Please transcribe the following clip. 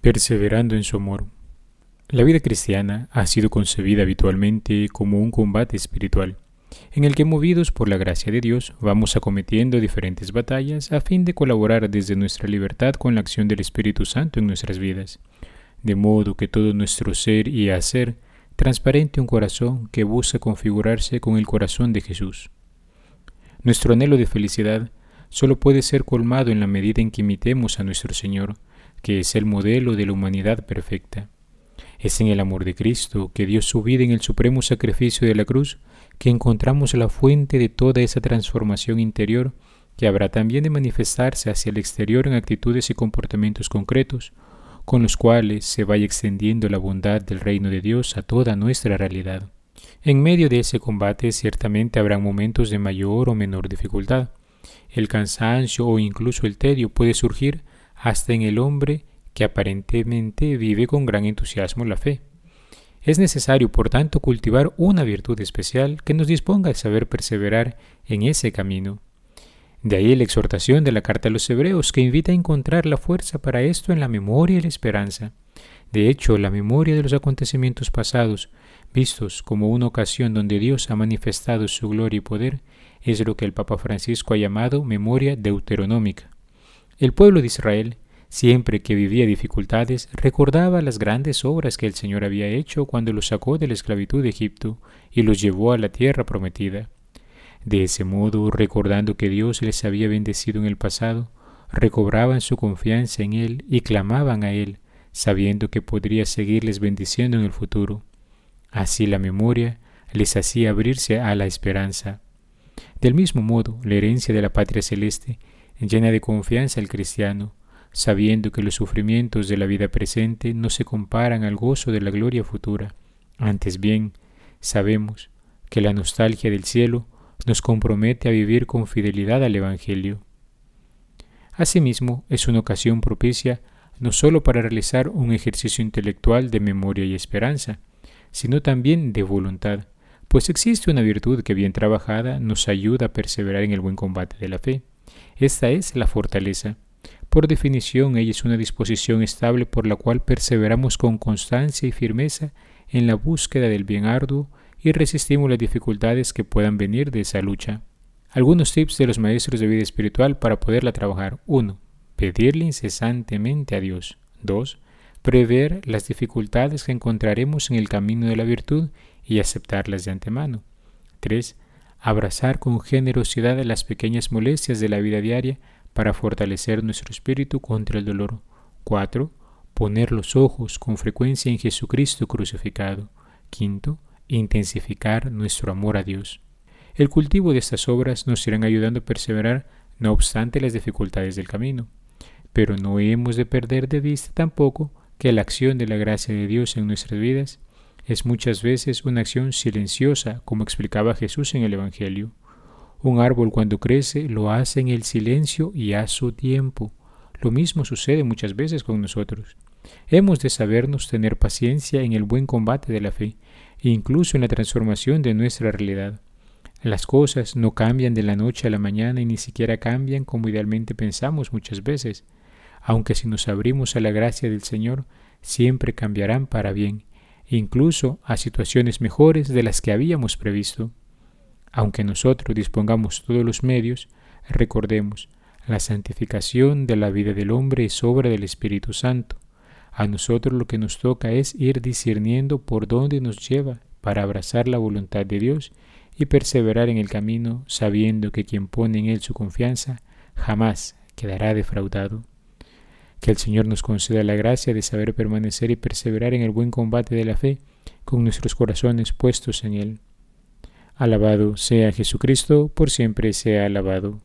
Perseverando en su amor. La vida cristiana ha sido concebida habitualmente como un combate espiritual, en el que movidos por la gracia de Dios vamos acometiendo diferentes batallas a fin de colaborar desde nuestra libertad con la acción del Espíritu Santo en nuestras vidas, de modo que todo nuestro ser y hacer transparente un corazón que busca configurarse con el corazón de Jesús. Nuestro anhelo de felicidad solo puede ser colmado en la medida en que imitemos a nuestro Señor, que es el modelo de la humanidad perfecta. Es en el amor de Cristo, que dio su vida en el supremo sacrificio de la cruz, que encontramos la fuente de toda esa transformación interior que habrá también de manifestarse hacia el exterior en actitudes y comportamientos concretos, con los cuales se vaya extendiendo la bondad del reino de Dios a toda nuestra realidad. En medio de ese combate ciertamente habrá momentos de mayor o menor dificultad. El cansancio o incluso el tedio puede surgir hasta en el hombre que aparentemente vive con gran entusiasmo la fe. Es necesario, por tanto, cultivar una virtud especial que nos disponga a saber perseverar en ese camino. De ahí la exhortación de la carta a los hebreos que invita a encontrar la fuerza para esto en la memoria y la esperanza. De hecho, la memoria de los acontecimientos pasados, vistos como una ocasión donde Dios ha manifestado su gloria y poder, es lo que el Papa Francisco ha llamado memoria deuteronómica. El pueblo de Israel, siempre que vivía dificultades, recordaba las grandes obras que el Señor había hecho cuando los sacó de la esclavitud de Egipto y los llevó a la tierra prometida. De ese modo, recordando que Dios les había bendecido en el pasado, recobraban su confianza en Él y clamaban a Él, sabiendo que podría seguirles bendiciendo en el futuro. Así la memoria les hacía abrirse a la esperanza. Del mismo modo, la herencia de la patria celeste llena de confianza el cristiano, sabiendo que los sufrimientos de la vida presente no se comparan al gozo de la gloria futura. Antes bien, sabemos que la nostalgia del cielo nos compromete a vivir con fidelidad al Evangelio. Asimismo, es una ocasión propicia no sólo para realizar un ejercicio intelectual de memoria y esperanza, sino también de voluntad, pues existe una virtud que bien trabajada nos ayuda a perseverar en el buen combate de la fe. Esta es la fortaleza. Por definición, ella es una disposición estable por la cual perseveramos con constancia y firmeza en la búsqueda del bien arduo y resistimos las dificultades que puedan venir de esa lucha. Algunos tips de los maestros de vida espiritual para poderla trabajar. 1. Pedirle incesantemente a Dios. 2. Prever las dificultades que encontraremos en el camino de la virtud y aceptarlas de antemano. 3 abrazar con generosidad las pequeñas molestias de la vida diaria para fortalecer nuestro espíritu contra el dolor. 4. Poner los ojos con frecuencia en Jesucristo crucificado. 5. Intensificar nuestro amor a Dios. El cultivo de estas obras nos irán ayudando a perseverar no obstante las dificultades del camino. Pero no hemos de perder de vista tampoco que la acción de la gracia de Dios en nuestras vidas es muchas veces una acción silenciosa, como explicaba Jesús en el Evangelio. Un árbol cuando crece lo hace en el silencio y a su tiempo. Lo mismo sucede muchas veces con nosotros. Hemos de sabernos tener paciencia en el buen combate de la fe, e incluso en la transformación de nuestra realidad. Las cosas no cambian de la noche a la mañana y ni siquiera cambian como idealmente pensamos muchas veces, aunque si nos abrimos a la gracia del Señor, siempre cambiarán para bien incluso a situaciones mejores de las que habíamos previsto. Aunque nosotros dispongamos todos los medios, recordemos, la santificación de la vida del hombre es obra del Espíritu Santo. A nosotros lo que nos toca es ir discerniendo por dónde nos lleva para abrazar la voluntad de Dios y perseverar en el camino sabiendo que quien pone en Él su confianza jamás quedará defraudado. Que el Señor nos conceda la gracia de saber permanecer y perseverar en el buen combate de la fe, con nuestros corazones puestos en Él. Alabado sea Jesucristo, por siempre sea alabado.